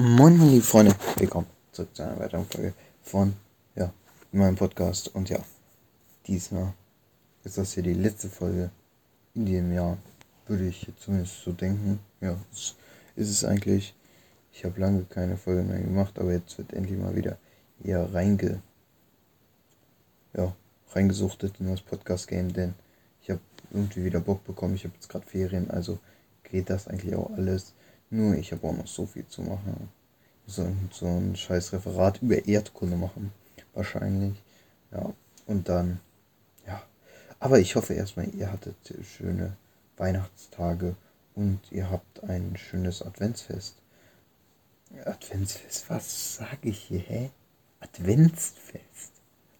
Moin, liebe Freunde, willkommen zurück zu einer weiteren Folge von ja, meinem Podcast. Und ja, diesmal ist das hier die letzte Folge in diesem Jahr, würde ich zumindest so denken. Ja, ist es eigentlich. Ich habe lange keine Folge mehr gemacht, aber jetzt wird endlich mal wieder eher reinge, ja, reingesuchtet in das Podcast-Game, denn ich habe irgendwie wieder Bock bekommen. Ich habe jetzt gerade Ferien, also geht das eigentlich auch alles nur ich habe auch noch so viel zu machen. So, so ein scheiß Referat über Erdkunde machen. Wahrscheinlich. Ja. Und dann, ja. Aber ich hoffe erstmal, ihr hattet schöne Weihnachtstage und ihr habt ein schönes Adventsfest. Adventsfest, was sage ich hier, hä? Adventsfest.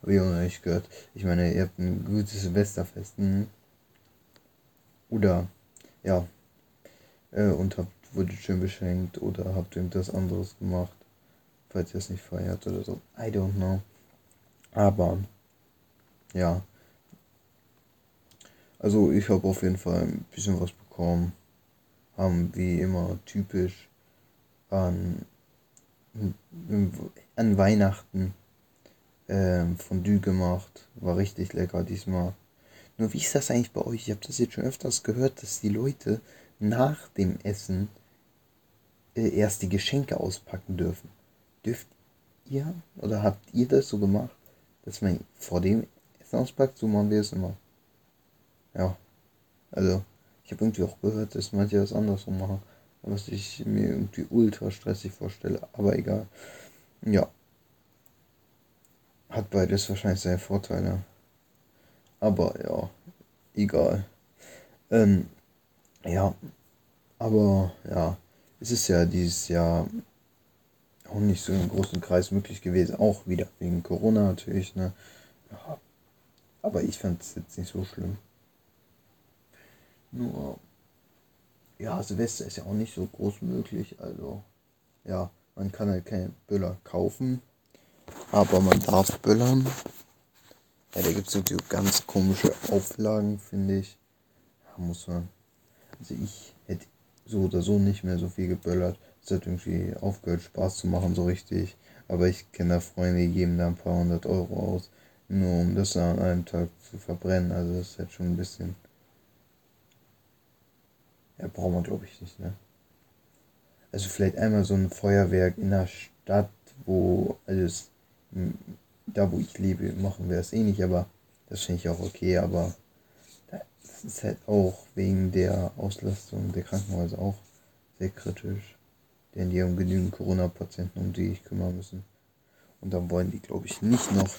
Habe ich auch noch nicht gehört. Ich meine, ihr habt ein gutes Silvesterfest. Hm? Oder, ja. Äh, und habt wurdet schön beschenkt oder habt irgendwas anderes gemacht, falls ihr es nicht feiert oder so. I don't know. Aber ja. Also ich habe auf jeden Fall ein bisschen was bekommen. Haben wie immer typisch an, an Weihnachten ähm, Fondue gemacht. War richtig lecker diesmal. Nur wie ist das eigentlich bei euch? Ich habe das jetzt schon öfters gehört, dass die Leute nach dem Essen äh, erst die Geschenke auspacken dürfen. Dürft ihr oder habt ihr das so gemacht, dass man vor dem Essen auspackt? So machen wir es immer. Ja. Also, ich habe irgendwie auch gehört, dass manche das anders so machen. Was ich mir irgendwie ultra stressig vorstelle. Aber egal. Ja. Hat beides wahrscheinlich seine Vorteile. Aber ja, egal. Ähm, ja. Aber ja es ist ja dieses Jahr auch nicht so im großen Kreis möglich gewesen. Auch wieder wegen Corona natürlich. Ne? Ja, aber ich fand es jetzt nicht so schlimm. Nur, ja, Silvester ist ja auch nicht so groß möglich. Also, ja, man kann halt keine Böller kaufen. Aber man darf böllern. Ja, da gibt es natürlich ganz komische Auflagen, finde ich. Da muss man. Also ich so oder so nicht mehr so viel geböllert. Es hat irgendwie aufgehört, Spaß zu machen, so richtig. Aber ich kenne da Freunde, die geben da ein paar hundert Euro aus, nur um das an einem Tag zu verbrennen. Also das ist halt schon ein bisschen. Ja, braucht man glaube ich nicht, ne? Also vielleicht einmal so ein Feuerwerk in der Stadt, wo alles, da wo ich lebe, machen wir das eh nicht, aber das finde ich auch okay, aber das ist halt auch wegen der Auslastung der Krankenhäuser auch sehr kritisch. Denn die haben genügend Corona-Patienten, um die sich kümmern müssen. Und dann wollen die, glaube ich, nicht noch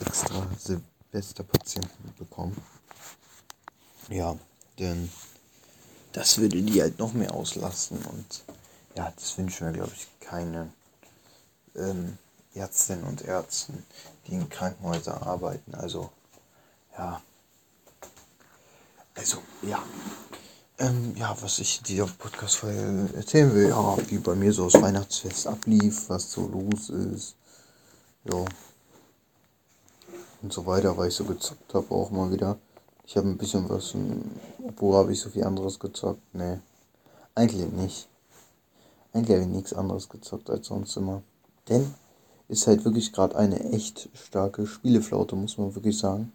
extra Silvester-Patienten bekommen. Ja, denn das würde die halt noch mehr auslasten. Und ja, das wünschen wir, glaube ich, keinen ähm, Ärztinnen und Ärzten, die in Krankenhäusern arbeiten. Also, ja, also, ja. Ähm, ja, was ich dir auf Podcast-Folge erzählen will, ja, wie bei mir so das Weihnachtsfest ablief, was so los ist. Ja. Und so weiter, weil ich so gezockt habe, auch mal wieder. Ich habe ein bisschen was, obwohl habe ich so viel anderes gezockt. Nee. Eigentlich nicht. Eigentlich habe ich nichts anderes gezockt als sonst immer. Denn ist halt wirklich gerade eine echt starke Spieleflaute, muss man wirklich sagen.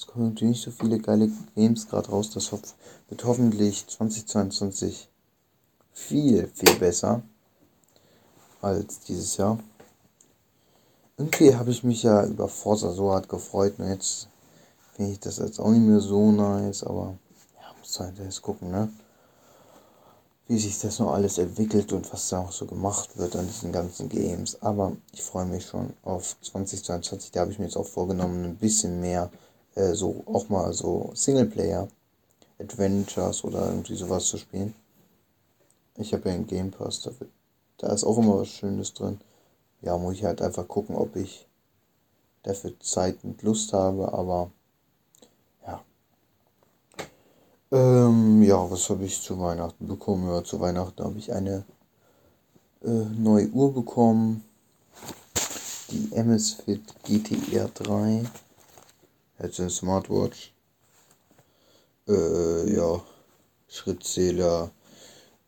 Es kommen natürlich nicht so viele geile Games gerade raus. Das wird hoffentlich 2022 viel, viel besser als dieses Jahr. Irgendwie habe ich mich ja über Forza so hart gefreut und jetzt finde ich das jetzt auch nicht mehr so nice, aber ja, muss halt jetzt gucken, ne? Wie sich das noch alles entwickelt und was da auch so gemacht wird an diesen ganzen Games. Aber ich freue mich schon auf 2022. Da habe ich mir jetzt auch vorgenommen, ein bisschen mehr äh, so auch mal so Singleplayer Adventures oder irgendwie sowas zu spielen. Ich habe ja einen Game Pass, da, wird, da ist auch immer was Schönes drin. Ja, muss ich halt einfach gucken, ob ich dafür Zeit und Lust habe, aber ja. Ähm, ja, was habe ich zu Weihnachten bekommen? Ja, zu Weihnachten habe ich eine äh, neue Uhr bekommen. Die Amazfit GTR 3 Jetzt eine Smartwatch. Äh, ja. Schrittzähler.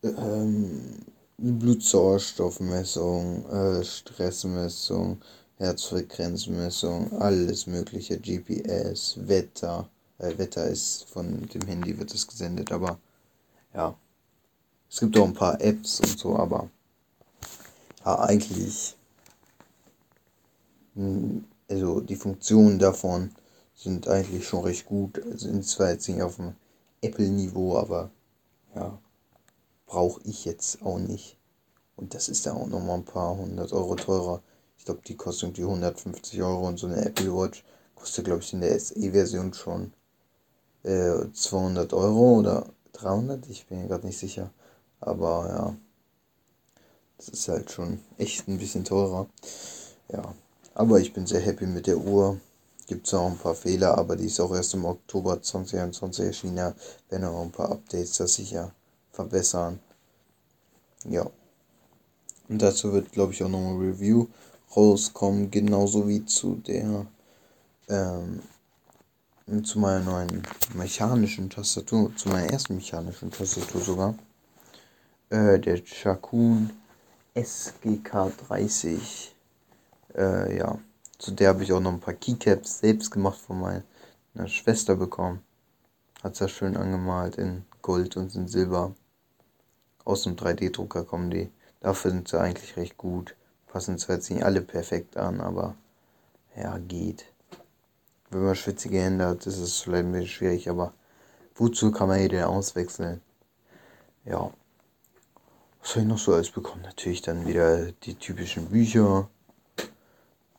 Ähm, Blutsauerstoffmessung, äh, Stressmessung, Herzfrequenzmessung, alles mögliche, GPS, Wetter. Äh, Wetter ist von dem Handy wird es gesendet, aber ja. Es gibt auch ein paar Apps und so, aber ja, eigentlich hm, also die Funktionen davon sind eigentlich schon recht gut. Sind zwar jetzt nicht auf dem Apple-Niveau, aber ja, brauche ich jetzt auch nicht. Und das ist ja auch nochmal ein paar hundert Euro teurer. Ich glaube, die kostet irgendwie 150 Euro und so eine Apple Watch kostet, glaube ich, in der SE-Version schon äh, 200 Euro oder 300. Ich bin mir gerade nicht sicher. Aber ja, das ist halt schon echt ein bisschen teurer. Ja, aber ich bin sehr happy mit der Uhr. Gibt es auch ein paar Fehler, aber die ist auch erst im Oktober 2021 erschienen. Da werden auch ein paar Updates das sicher verbessern. Ja. Und dazu wird, glaube ich, auch noch ein Review rauskommen, genauso wie zu der, ähm, zu meiner neuen mechanischen Tastatur, zu meiner ersten mechanischen Tastatur sogar. Äh, der Chakun SGK30. Äh, ja, zu der habe ich auch noch ein paar Keycaps selbst gemacht von meiner Schwester bekommen. Hat es schön angemalt in Gold und in Silber. Aus dem 3D-Drucker kommen die. Dafür sind sie eigentlich recht gut. Passen zwar jetzt nicht alle perfekt an, aber ja, geht. Wenn man schwitzige Hände hat, ist es vielleicht ein bisschen schwierig, aber wozu kann man hier auswechseln? Ja. Was habe ich noch so alles bekommen? Natürlich dann wieder die typischen Bücher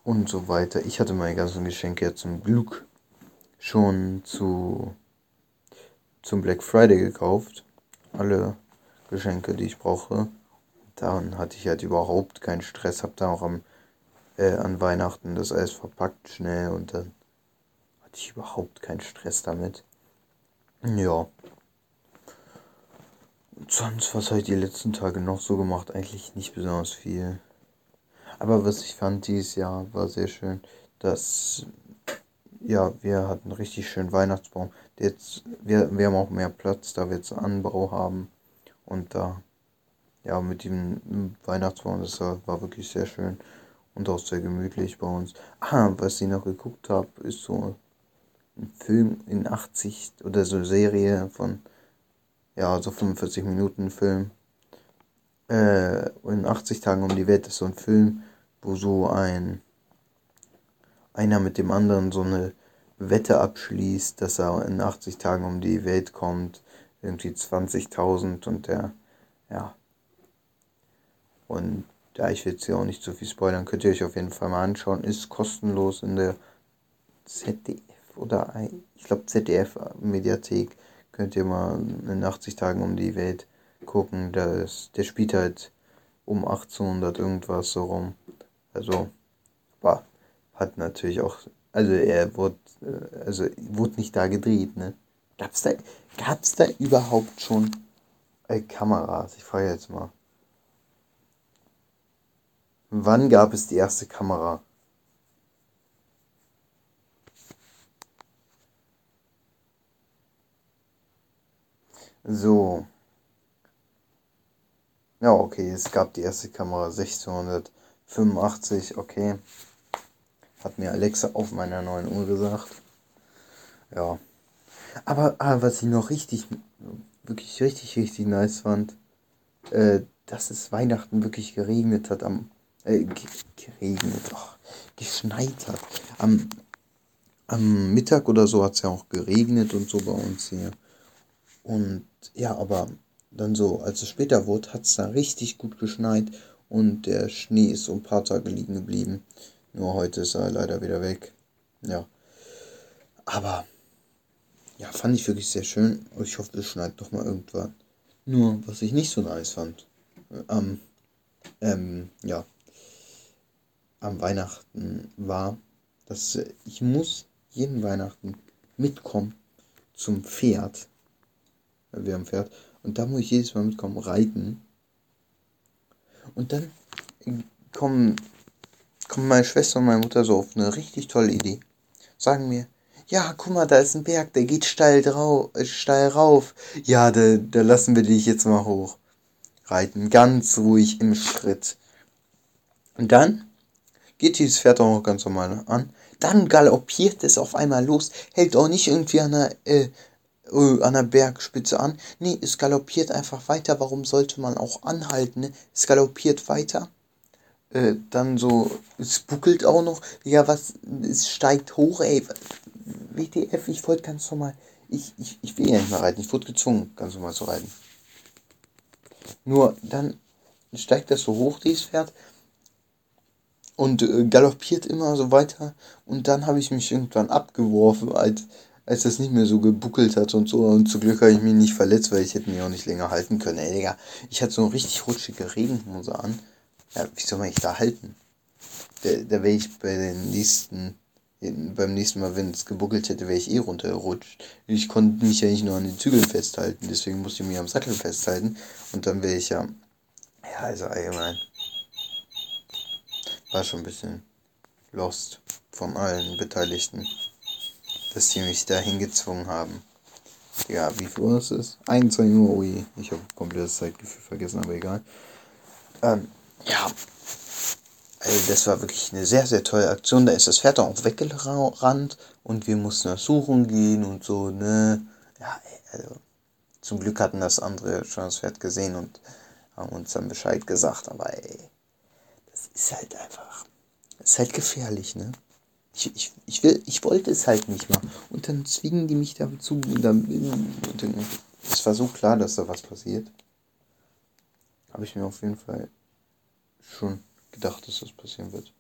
und so weiter. Ich hatte meine ganzen Geschenke ja zum Glück schon zu zum Black Friday gekauft. Alle Geschenke, die ich brauche. Dann hatte ich halt überhaupt keinen Stress. Hab da auch am, äh, an Weihnachten das alles verpackt schnell und dann hatte ich überhaupt keinen Stress damit. Ja. Und sonst, was habe ich die letzten Tage noch so gemacht? Eigentlich nicht besonders viel. Aber was ich fand dieses Jahr war sehr schön, dass ja, wir hatten richtig schön Weihnachtsbaum. Jetzt, wir, wir haben auch mehr Platz, da wir jetzt Anbau haben. Und da, ja, mit dem Weihnachtsbaum, das war, wirklich sehr schön und auch sehr gemütlich bei uns. Ah, was ich noch geguckt habe, ist so ein Film in 80 oder so Serie von, ja, so 45 Minuten Film. Äh, in 80 Tagen um die Welt ist so ein Film wo so ein einer mit dem anderen so eine Wette abschließt, dass er in 80 Tagen um die Welt kommt, irgendwie 20.000 und der, ja. Und ja, ich will jetzt hier auch nicht zu viel spoilern, könnt ihr euch auf jeden Fall mal anschauen. Ist kostenlos in der ZDF oder ich glaube ZDF Mediathek. Könnt ihr mal in 80 Tagen um die Welt gucken. Das, der spielt halt um 1800 irgendwas so rum. Also, war, hat natürlich auch, also er wurde, äh, also wurde nicht da gedreht, ne? Gab's da, gab's da überhaupt schon äh, Kameras? Ich frage jetzt mal. Wann gab es die erste Kamera? So. Ja, okay, es gab die erste Kamera 1600. 85, okay. Hat mir Alexa auf meiner neuen Uhr gesagt. Ja. Aber, aber was ich noch richtig, wirklich richtig, richtig nice fand, äh, dass es Weihnachten wirklich geregnet hat am, äh, geregnet, oh, geschneit hat. Am, am Mittag oder so hat es ja auch geregnet und so bei uns hier. Und ja, aber dann so, als es später wurde, hat es da richtig gut geschneit und der Schnee ist so ein paar Tage liegen geblieben. Nur heute ist er leider wieder weg. Ja. Aber ja, fand ich wirklich sehr schön. Ich hoffe, es schneit doch mal irgendwann. Nur, was ich nicht so nice fand, am, ähm, ja, am Weihnachten war, dass ich muss jeden Weihnachten mitkommen zum Pferd. Wir haben Pferd. Und da muss ich jedes Mal mitkommen, reiten. Und dann kommen, kommen meine Schwester und meine Mutter so auf eine richtig tolle Idee. Sagen mir, ja, guck mal, da ist ein Berg, der geht steil, drau äh, steil rauf. Ja, da, da lassen wir dich jetzt mal hoch. reiten, ganz ruhig im Schritt. Und dann geht dieses Pferd auch ganz normal an. Dann galoppiert es auf einmal los, hält auch nicht irgendwie an der, äh, an der Bergspitze an. Nee, es galoppiert einfach weiter. Warum sollte man auch anhalten? Ne? Es galoppiert weiter. Äh, dann so, es buckelt auch noch. Ja, was, es steigt hoch, ey. WTF, ich wollte ganz normal. Ich, ich, ich will ja nicht mehr reiten. Ich wurde gezwungen, ganz normal zu reiten. Nur dann steigt das so hoch, dieses Pferd und äh, galoppiert immer so weiter. Und dann habe ich mich irgendwann abgeworfen, als, als das nicht mehr so gebuckelt hat und so. Und zum Glück habe ich mich nicht verletzt, weil ich hätte mich auch nicht länger halten können. Ey, Digga, ich hatte so eine richtig rutschige Regenhose an. Ja, wie soll man mich da halten? Da, da wäre ich bei den nächsten, beim nächsten Mal, wenn es gebuckelt hätte, wäre ich eh runtergerutscht. Ich konnte mich ja nicht nur an den Zügeln festhalten, deswegen musste ich mich am Sattel festhalten. Und dann wäre ich ja, ja, also allgemein war schon ein bisschen lost von allen Beteiligten, dass sie mich da hingezwungen haben. Ja, wie viel Uhr ist es? 21 Uhr, ui. Ich habe komplett das Zeitgefühl vergessen, aber egal. Ähm, ja. Also das war wirklich eine sehr, sehr tolle Aktion. Da ist das Pferd auch weggerannt und wir mussten das suchen gehen und so, ne? Ja, also zum Glück hatten das andere schon das Pferd gesehen und haben uns dann Bescheid gesagt, aber ey, das ist halt einfach, das ist halt gefährlich, ne? Ich, ich, ich, will, ich wollte es halt nicht mal. Und dann zwingen die mich dazu. Und dann, und dann, es war so klar, dass da was passiert. Habe ich mir auf jeden Fall schon gedacht, dass das passieren wird.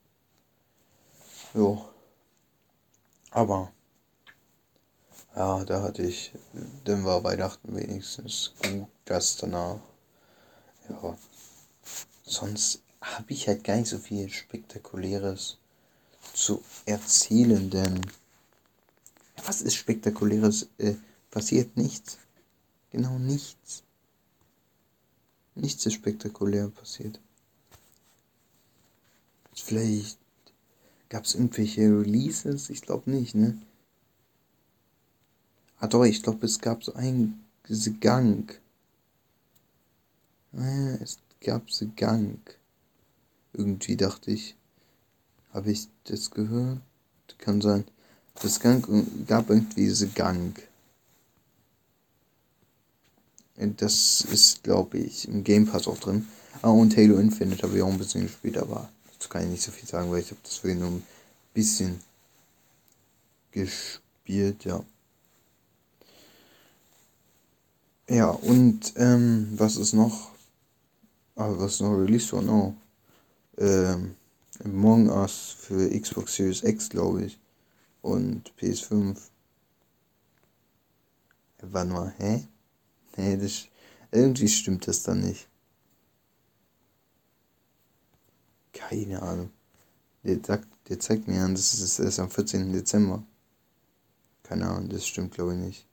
Jo. Aber. Ja, da hatte ich. Dann war Weihnachten wenigstens gut, das danach. Ja. Sonst habe ich halt gar nicht so viel Spektakuläres zu erzählen, denn was ist Spektakuläres? Äh, passiert nichts. Genau nichts. Nichts ist spektakulär passiert. Vielleicht gab es irgendwelche Releases? Ich glaube nicht, ne? Ah doch, ich glaube, es gab so einen Gang. Ah, es gab so Gang. Irgendwie dachte ich, habe ich das gehört? Kann sein. Das Gang gab irgendwie diese Gang. Das ist, glaube ich, im Game Pass auch drin. Ah, und Halo Infinite habe ich auch ein bisschen gespielt, aber dazu kann ich nicht so viel sagen, weil ich habe das wirklich nur ein bisschen gespielt, ja. Ja, und ähm, was ist noch? Ah, was ist noch released worden? Oh ähm, Among Us für Xbox Series X, glaube ich. Und PS5. Warte mal, hä? Nee, das, irgendwie stimmt das dann nicht. Keine Ahnung. Der, sagt, der zeigt mir an, das ist erst am 14. Dezember. Keine Ahnung, das stimmt glaube ich nicht.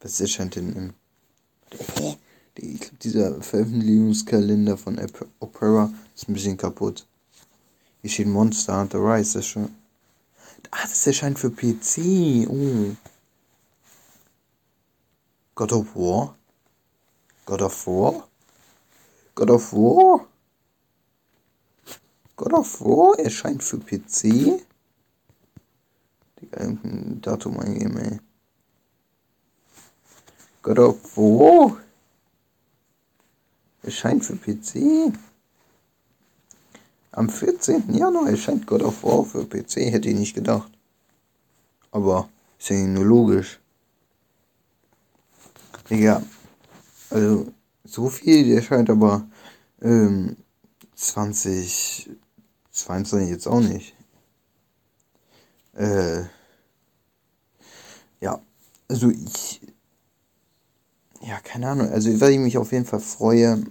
Was erscheint denn im. Hä? Ich glaube, dieser Veröffentlichungskalender von Opera ist ein bisschen kaputt. Hier steht Monster Hunter Rise. Das schon. Ah, das erscheint für PC. Oh. God of War? God of War? God of War? God of War erscheint für PC? Digga, irgendein Datum eingeben, ey. God of War? Erscheint für PC. Am 14. Januar erscheint God of War für PC, hätte ich nicht gedacht. Aber ist ja nur logisch. Ja, also so viel erscheint aber ähm, 2022 jetzt auch nicht. Äh, ja, also ich ja, keine Ahnung. Also, was ich mich auf jeden Fall freue,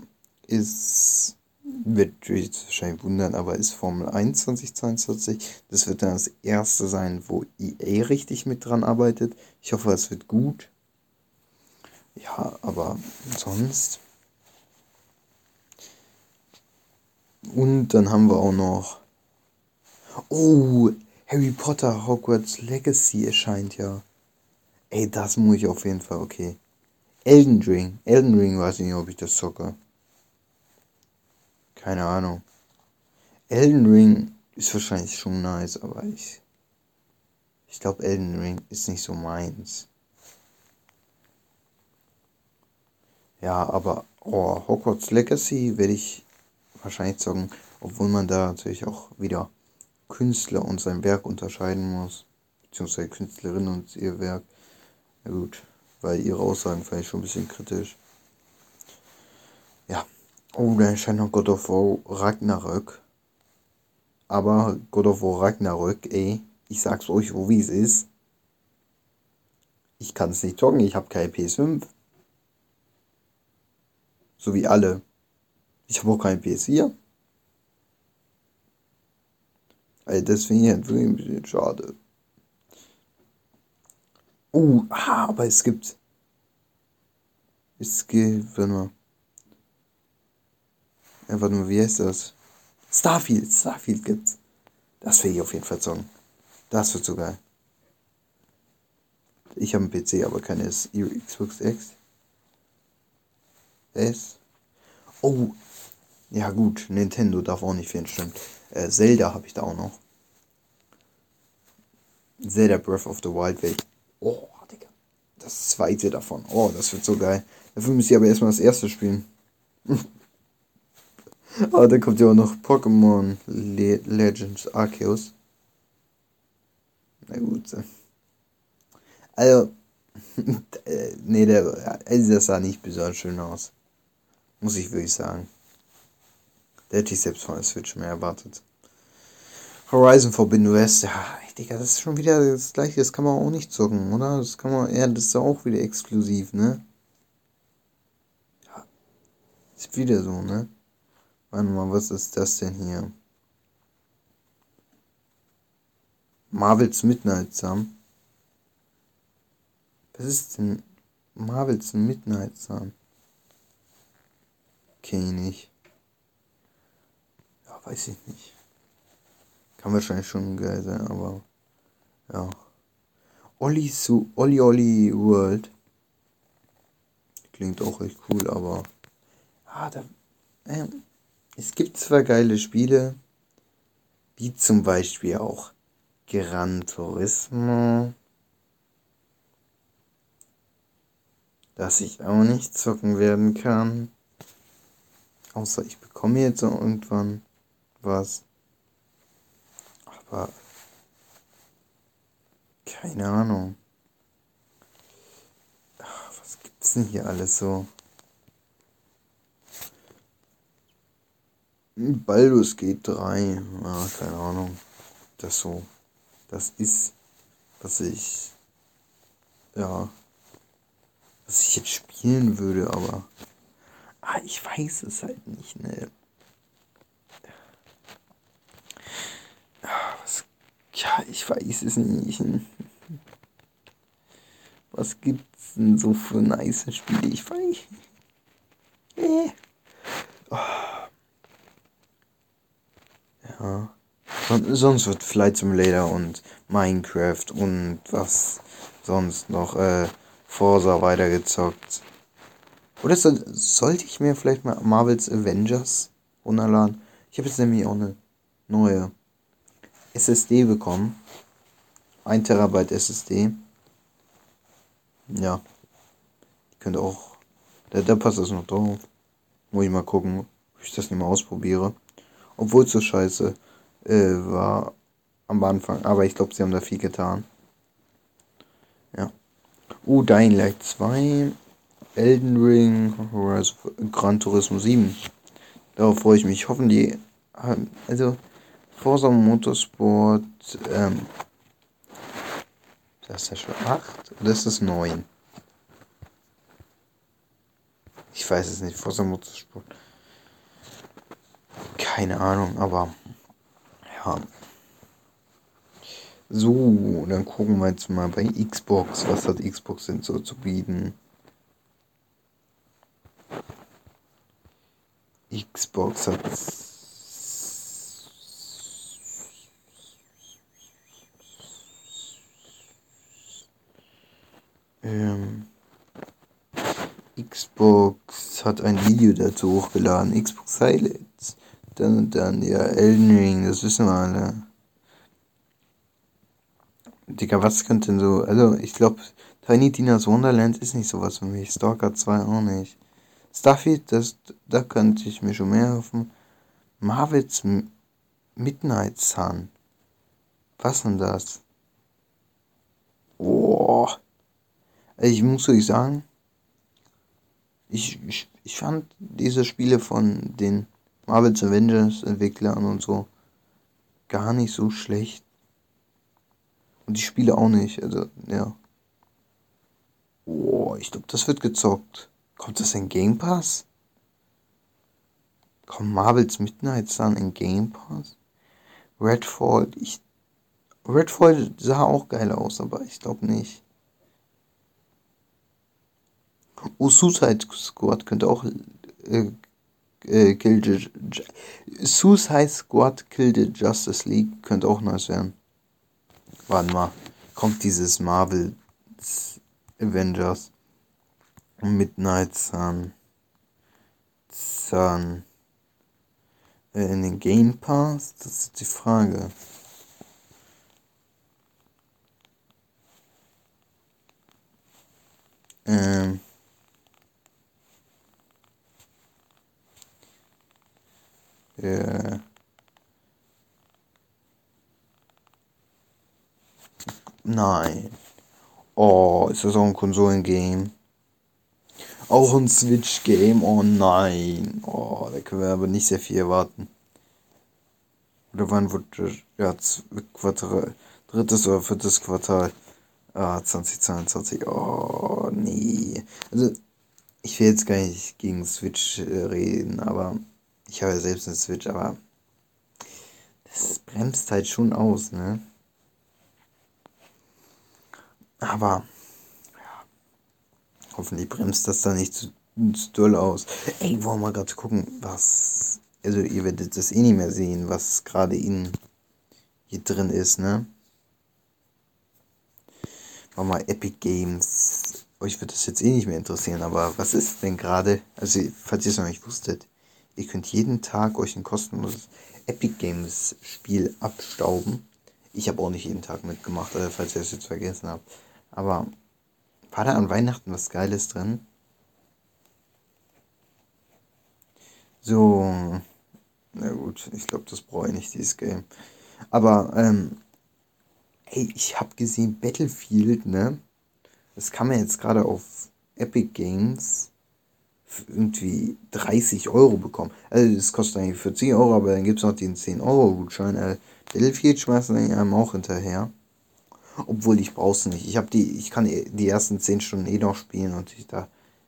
ist, wird euch wahrscheinlich wundern, aber ist Formel 1 2022. Das wird dann das erste sein, wo EA richtig mit dran arbeitet. Ich hoffe, es wird gut. Ja, aber sonst. Und dann haben wir auch noch. Oh, Harry Potter Hogwarts Legacy erscheint ja. Ey, das muss ich auf jeden Fall, okay. Elden Ring. Elden Ring weiß ich nicht, ob ich das zocke. Keine Ahnung. Elden Ring ist wahrscheinlich schon nice, aber ich. Ich glaube, Elden Ring ist nicht so meins. Ja, aber oh, Hogwarts Legacy werde ich wahrscheinlich zocken, obwohl man da natürlich auch wieder Künstler und sein Werk unterscheiden muss. Beziehungsweise Künstlerin und ihr Werk. Ja gut, weil ihre Aussagen fand ich schon ein bisschen kritisch. Ja. Oh, da erscheint noch God of War Ragnarök. Aber God of War Ragnarök, ey, ich sag's euch, wo wie es ist. Ich kann es nicht zocken, ich habe keine PS5. So wie alle. Ich habe auch kein PS4. Also das finde ich halt ein bisschen schade. Oh, ah, aber es gibt. Es gibt, mal. Ja, warte mal, wie heißt das? Starfield, Starfield gibt's. Das will ich auf jeden Fall zocken. Das wird so geil. Ich habe einen PC, aber keine Xbox X. S. Oh. Ja gut, Nintendo darf auch nicht fehlen, stimmt. Äh, Zelda habe ich da auch noch. Zelda Breath of the Wild Welt. Oh, Digga. Das zweite davon. Oh, das wird so geil. Dafür muss ich aber erstmal das erste spielen. aber dann kommt ja auch noch Pokémon Le Legends Arceus. Na gut. Also, äh, nee, der, also das sah nicht besonders schön aus. Muss ich wirklich sagen. Der hätte ich selbst von der Switch mehr erwartet. Horizon Forbidden West, ja, Digga, das ist schon wieder das gleiche, das kann man auch nicht zocken, oder? Das kann man, ja, das ist auch wieder exklusiv, ne? Ja. Ist wieder so, ne? Warte mal, was ist das denn hier? Marvels Midnight Sun. Was ist denn Marvels Midnight Sun? Kenn ich nicht. Ja, weiß ich nicht. Kann wahrscheinlich schon geil sein, aber ja. Olli zu Olli Olli World. Klingt auch echt cool, aber ah, da, äh, es gibt zwar geile Spiele, wie zum Beispiel auch Gran Turismo, dass ich auch nicht zocken werden kann. Außer ich bekomme jetzt irgendwann was. Aber keine Ahnung. Ach, was gibt's denn hier alles so? Baldur's geht 3. Ja, keine Ahnung. Das so. Das ist, was ich. Ja. Was ich jetzt spielen würde, aber. Ah, ich weiß es halt nicht, ne? Ja, ich weiß es nicht. Was gibt's denn so für nice Spiele? Ich weiß. Äh. Oh. Ja. Sonst wird Flight Simulator und Minecraft und was sonst noch äh, Forza weitergezockt. Oder so, sollte ich mir vielleicht mal Marvels Avengers runterladen? Ich habe jetzt nämlich auch eine neue SSD bekommen. 1 Terabyte SSD. Ja. Könnte auch. Da, da passt das noch drauf. Muss ich mal gucken, ob ich das nicht mal ausprobiere. Obwohl es so scheiße äh, war am Anfang. Aber ich glaube, sie haben da viel getan. Ja. Uh, Dying Light 2. Elden Ring. Gran Turismo 7. Darauf freue ich mich. Hoffen die. Also, Forza Motorsport, ähm, das ist ja schon 8 oder ist das 9? Ich weiß es nicht, Forza Motorsport. Keine Ahnung, aber ja. So, dann gucken wir jetzt mal bei Xbox. Was hat Xbox denn so zu bieten? Xbox hat Ähm, Xbox hat ein Video dazu hochgeladen. Xbox Highlights. Dann und dann, ja, Elden Ring, das wissen wir alle. Digga, was könnte denn so. Also, ich glaube, Tiny Tina's Wonderland ist nicht sowas für mich. Stalker 2 auch nicht. Starfield, das, da könnte ich mir schon mehr hoffen. Marvels Midnight Sun. Was denn das? Boah. Ich muss euch sagen, ich, ich, ich fand diese Spiele von den Marvel's Avengers Entwicklern und so gar nicht so schlecht. Und die Spiele auch nicht. Also, ja. Boah, ich glaube, das wird gezockt. Kommt das in Game Pass? Kommt Marvel's Midnight Sun in Game Pass? Redfall, ich. Redfall sah auch geil aus, aber ich glaube nicht. Oh, Suicide Squad könnte auch äh, äh, Kill the, Suicide Squad Kill the Justice League könnte auch nice werden. Warte mal. Kommt dieses Marvel Avengers Midnight Sun Sun äh, in den Game Pass? Das ist die Frage. Ähm. Ja. Nein. Oh, ist das auch ein Konsolengame? Auch ein Switch-Game? Oh nein. Oh, da können wir aber nicht sehr viel erwarten. Oder wann wird ja, Quartal, drittes oder viertes Quartal ah, 2022? Oh, nee. Also, ich will jetzt gar nicht gegen Switch äh, reden, aber ich habe ja selbst eine Switch, aber das bremst halt schon aus, ne? Aber ja, hoffentlich bremst das da nicht zu, zu doll aus. Ey, wollen wir gerade gucken, was. Also, ihr werdet das eh nicht mehr sehen, was gerade in hier drin ist, ne? War mal Epic Games. Euch wird das jetzt eh nicht mehr interessieren, aber was ist denn gerade? Also, falls ihr es noch nicht wusstet, ihr könnt jeden Tag euch ein kostenloses Epic Games Spiel abstauben. Ich habe auch nicht jeden Tag mitgemacht, also falls ihr es jetzt vergessen habt. Aber war da an Weihnachten was Geiles drin? So, na gut, ich glaube, das brauche ich nicht, dieses Game. Aber, ähm, hey, ich habe gesehen, Battlefield, ne? Das kann man jetzt gerade auf Epic Games irgendwie 30 Euro bekommen. Also das kostet eigentlich 40 Euro, aber dann gibt es noch den 10 Euro Gutschein. Äh, Battlefield schmeißen einem auch hinterher. Obwohl ich brauch's nicht. Ich habe die, ich kann die ersten 10 Stunden eh noch spielen und ich da,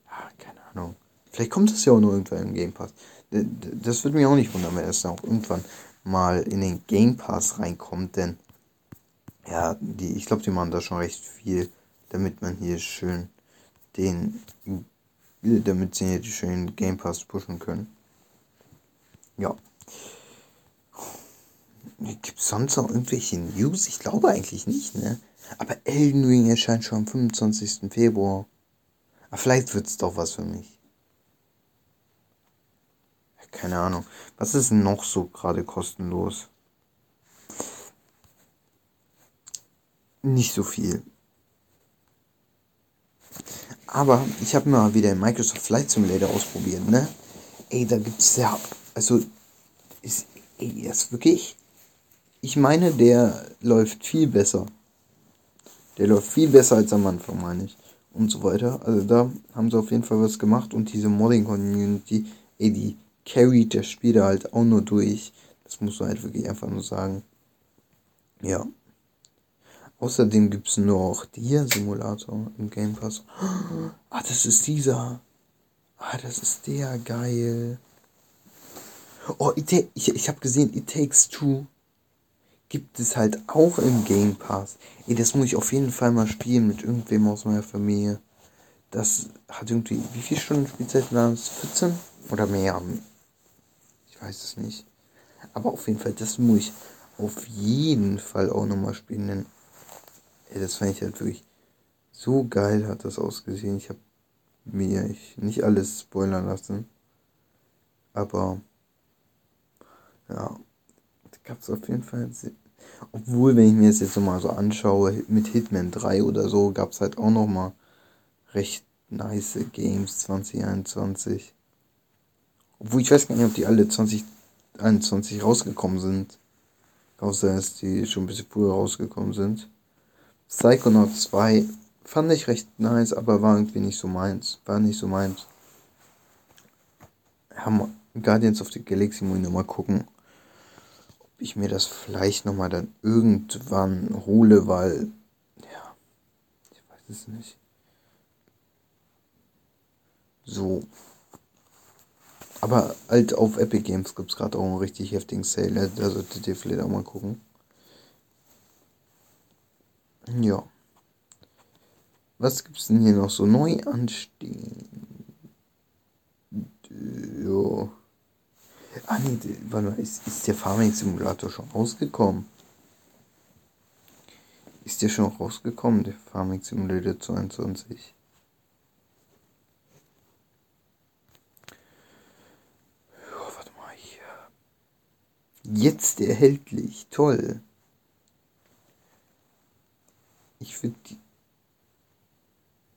ja, keine Ahnung. Vielleicht kommt das ja auch nur irgendwann im Game Pass. Das würde mich auch nicht wundern, wenn es dann auch irgendwann mal in den Game Pass reinkommt, denn ja, die, ich glaube, die machen da schon recht viel, damit man hier schön den, damit sie die schönen Game Pass pushen können. Ja. Gibt es sonst noch irgendwelche News? Ich glaube eigentlich nicht, ne? Aber Elden Ring erscheint schon am 25. Februar. Aber vielleicht wird es doch was für mich. Keine Ahnung. Was ist noch so gerade kostenlos? Nicht so viel. Aber ich habe mal wieder Microsoft Flight Simulator ausprobiert, ne? Ey, da gibt's ja. Also, ist, ey, ist wirklich ich meine, der läuft viel besser. Der läuft viel besser als am Anfang, meine ich. Und so weiter. Also da haben sie auf jeden Fall was gemacht und diese Modding-Community, ey, die carried das Spiel da halt auch nur durch. Das muss man halt wirklich einfach nur sagen. Ja. Außerdem gibt es noch hier Simulator im Game Pass. Ah, das ist dieser. Ah, das ist der geil. Oh, ich, ich habe gesehen, It Takes Two gibt es halt auch im Game Pass. Ey, das muss ich auf jeden Fall mal spielen mit irgendwem aus meiner Familie. Das hat irgendwie, wie viele Stunden Spielzeit waren es? 14 oder mehr? Ich weiß es nicht. Aber auf jeden Fall, das muss ich auf jeden Fall auch nochmal spielen. Denn, ey, das fand ich halt wirklich so geil, hat das ausgesehen. Ich habe mir ich nicht alles spoilern lassen. Aber ja, da gab es auf jeden Fall. Obwohl, wenn ich mir das jetzt so mal so anschaue, mit Hitman 3 oder so, gab es halt auch noch mal recht nice Games 2021. Obwohl ich weiß gar nicht, ob die alle 2021 rausgekommen sind. Außer dass die schon ein bisschen früher rausgekommen sind. Psychonaut 2 fand ich recht nice, aber war irgendwie nicht so meins. War nicht so meins. Ja, Guardians of the Galaxy muss ich nochmal gucken, ob ich mir das vielleicht nochmal dann irgendwann hole, weil, ja, ich weiß es nicht. So. Aber halt auf Epic Games gibt es gerade auch einen richtig heftigen Sale. Da solltet ihr vielleicht auch mal gucken. Ja. Was gibt's denn hier noch so neu anstehen? Jo. Ah nee, warte mal, ist, ist der Farming Simulator schon rausgekommen? Ist der schon rausgekommen, der Farming Simulator 22? Jetzt erhältlich. Toll. Ich finde die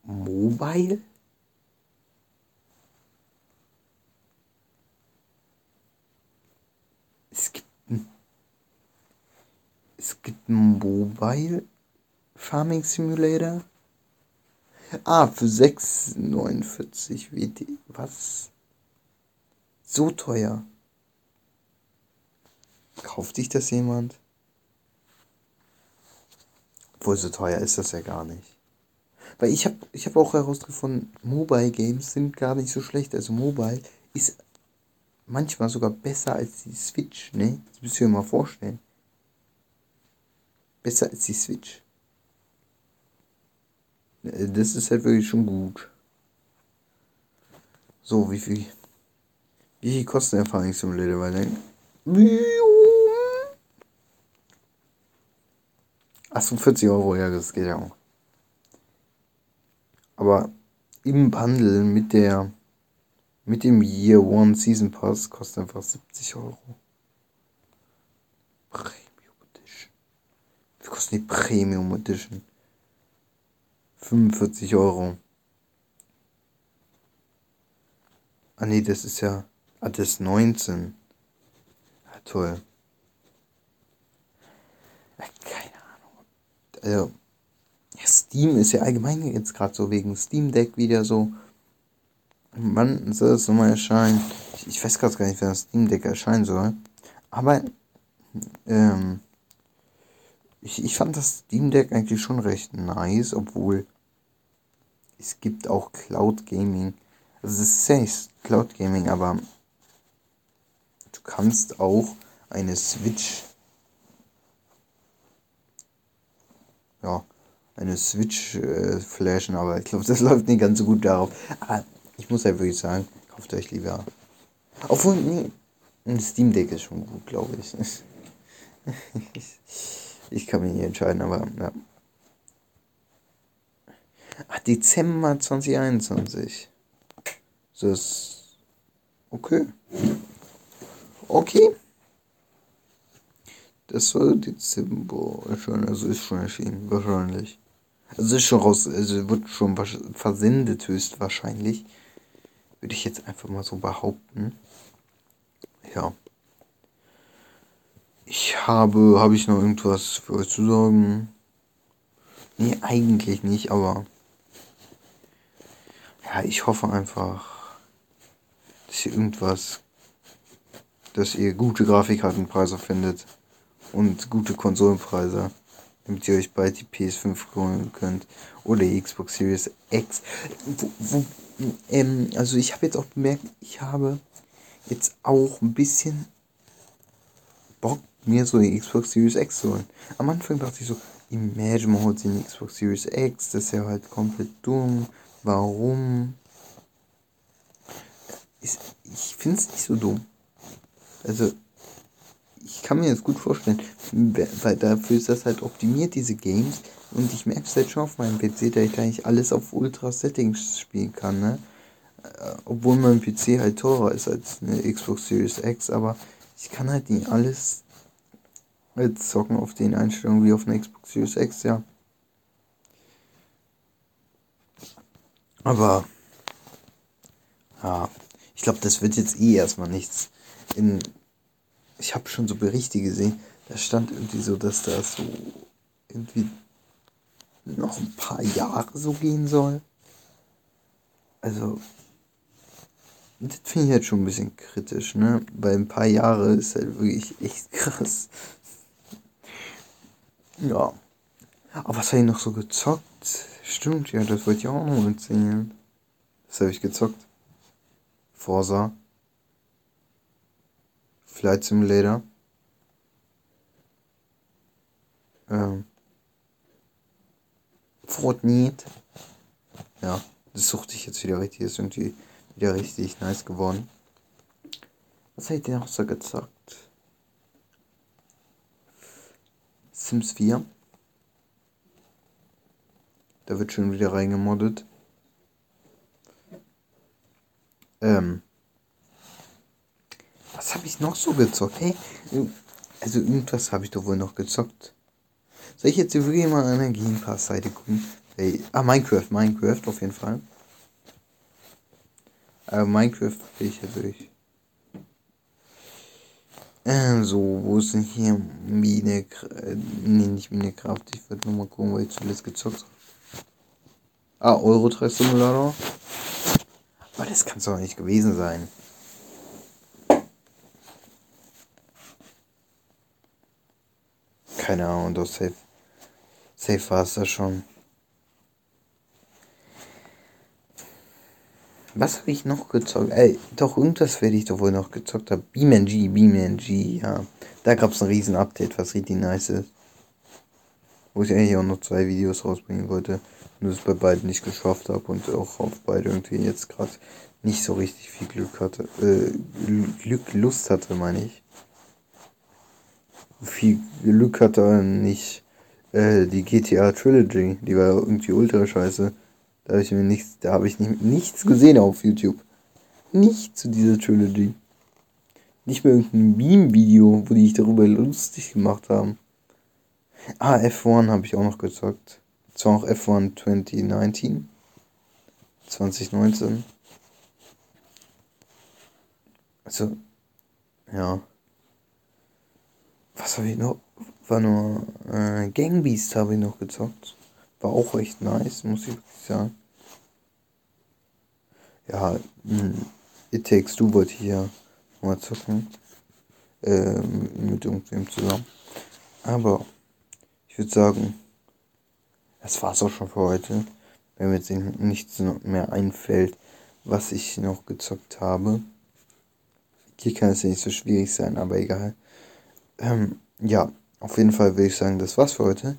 Mobile? Es gibt ein, es gibt Mobile Farming Simulator. Ah, für 6,49 WD. Was? So teuer. Kauft dich das jemand? Obwohl so teuer ist das ja gar nicht. Weil ich habe ich hab auch herausgefunden, Mobile Games sind gar nicht so schlecht. Also Mobile ist manchmal sogar besser als die Switch, ne? Das müsst ihr euch mal vorstellen. Besser als die Switch. Äh, das ist halt wirklich schon gut. So, wie viel? Wie viel kostet Erfahrungssimulator? Weil dann. Achso, 40 Euro, ja, das geht ja auch. Aber im Bundle mit der mit dem Year One Season Pass kostet einfach 70 Euro. Premium Edition. Wie kostet die Premium Edition? 45 Euro. Ah nee, das ist ja. Ah, das ist 19. Ja, toll. Also, Steam ist ja allgemein jetzt gerade so wegen Steam Deck wieder so. Wann soll das nochmal erscheinen? Ich, ich weiß gerade gar nicht, wann das Steam Deck erscheinen soll. Aber ähm, ich, ich fand das Steam Deck eigentlich schon recht nice, obwohl es gibt auch Cloud Gaming. Also es ist ja Cloud Gaming, aber du kannst auch eine Switch ja, eine Switch äh, flashen, aber ich glaube, das läuft nicht ganz so gut darauf. Aber ich muss halt wirklich sagen, kauft euch lieber. Obwohl, nee, ein Steam Deck ist schon gut, glaube ich. ich kann mich nicht entscheiden, aber ja. Ach, Dezember 2021. Das ist okay. Okay. Das soll Dezember also ist schon erschienen, wahrscheinlich. Also ist schon raus, also wird schon versendet höchstwahrscheinlich. Würde ich jetzt einfach mal so behaupten. Ja. Ich habe, habe ich noch irgendwas für euch zu sagen? Nee, eigentlich nicht, aber ja, ich hoffe einfach, dass ihr irgendwas, dass ihr gute Grafikkartenpreise findet und gute Konsolenpreise, damit ihr euch bald die PS5 holen könnt oder die Xbox Series X. Wo, wo, ähm, also ich habe jetzt auch bemerkt, ich habe jetzt auch ein bisschen Bock, mir so die Xbox Series X zu holen. Am Anfang dachte ich so, Imagine, man holt sich eine Xbox Series X, das ist ja halt komplett dumm. Warum? Ich, ich finde es nicht so dumm. Also, ich kann mir das gut vorstellen, weil dafür ist das halt optimiert, diese Games. Und ich merke es halt schon auf meinem PC, da ich eigentlich alles auf Ultra Settings spielen kann, ne? Äh, obwohl mein PC halt teurer ist als eine Xbox Series X, aber ich kann halt nicht alles zocken auf den Einstellungen wie auf einer Xbox Series X, ja. Aber ja, ich glaube, das wird jetzt eh erstmal nichts. In, ich habe schon so Berichte gesehen, da stand irgendwie so, dass das so irgendwie noch ein paar Jahre so gehen soll. Also, das finde ich halt schon ein bisschen kritisch, ne? Weil ein paar Jahre ist halt wirklich echt krass. Ja. Aber was habe ich noch so gezockt? Stimmt, ja, das wollte ich auch noch erzählen. Was habe ich gezockt? Forza. Flight Simulator. Ähm. Fortnite. Ja, das suchte ich jetzt wieder richtig. Ist irgendwie wieder richtig nice geworden. Was habe ich denn auch so gezockt? Sims 4. Da wird schon wieder reingemoddet. Ähm. Was habe ich noch so gezockt? Hey, also irgendwas habe ich doch wohl noch gezockt. Soll ich jetzt wirklich mal an der Game Pass Seite gucken? Hey, ah, Minecraft, Minecraft auf jeden Fall. Aber Minecraft will ich durch. Ähm, so, wo ist denn hier Mine, äh, nicht Minecraft, ich würde nur mal gucken, wo ich zuletzt gezockt habe. Ah, Euro Truck Simulator. Aber das kann es doch nicht gewesen sein. Keine Ahnung, doch safe. Safe war es da schon. Was habe ich noch gezockt? Ey, doch, irgendwas werde ich doch wohl noch gezockt haben. BeamNG, BeamNG, ja. Da gab es ein riesen Update, was richtig nice ist. Wo ich eigentlich auch noch zwei Videos rausbringen wollte. Nur es bei beiden nicht geschafft habe und auch auf beide irgendwie jetzt gerade nicht so richtig viel Glück hatte. Äh, Glück, Lust hatte, meine ich. Viel Glück hatte nicht äh, die GTA Trilogy. Die war irgendwie ultra scheiße. Da habe ich mir nichts, da habe ich nicht, nichts gesehen auf YouTube. Nicht zu dieser Trilogy. Nicht mehr irgendein Beam-Video, wo die sich darüber lustig gemacht haben. Ah, F1 habe ich auch noch gezockt. Zwar auch F1 2019. 2019. Also, ja. Was habe ich noch? War nur äh, Gangbeast habe ich noch gezockt. War auch echt nice, muss ich wirklich sagen. Ja, hm, It Takes Two wollte ich ja mal zocken. Ähm, mit irgendwem zusammen. Aber ich würde sagen, das war's auch schon für heute. Wenn mir jetzt nichts mehr einfällt, was ich noch gezockt habe. Hier kann es ja nicht so schwierig sein, aber egal. Ähm, ja, auf jeden Fall würde ich sagen, das war's für heute.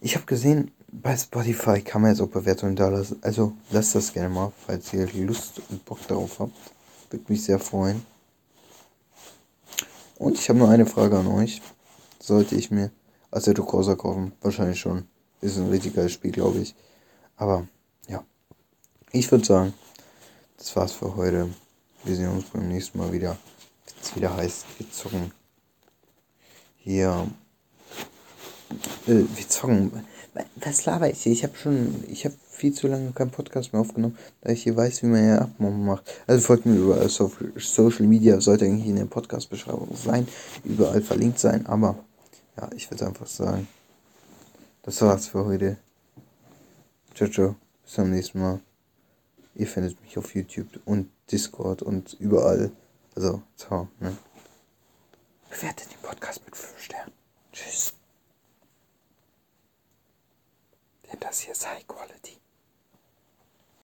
Ich habe gesehen, bei Spotify kann man jetzt auch Bewertungen da lassen. Also lasst das gerne mal, falls ihr Lust und Bock darauf habt. Würde mich sehr freuen. Und ich habe nur eine Frage an euch. Sollte ich mir Assetto Corsa kaufen? Wahrscheinlich schon. Ist ein richtig geiles Spiel, glaube ich. Aber ja. Ich würde sagen, das war's für heute. Wir sehen uns beim nächsten Mal wieder. Wenn es wieder heißt, wir zocken. Hier. Äh, wir zocken was laber ich hier? Ich habe schon, ich habe viel zu lange keinen Podcast mehr aufgenommen, da ich hier weiß, wie man ja Abmom macht. Also folgt mir überall auf Social Media, sollte eigentlich in der Podcast-Beschreibung sein, überall verlinkt sein, aber ja, ich würde einfach sagen, das war's für heute. Ciao, ciao, bis zum nächsten Mal. Ihr findet mich auf YouTube und Discord und überall. Also, ciao, ne? Bewertet den Podcast mit 5 Sternen. Tschüss. Denn das hier ist High Quality.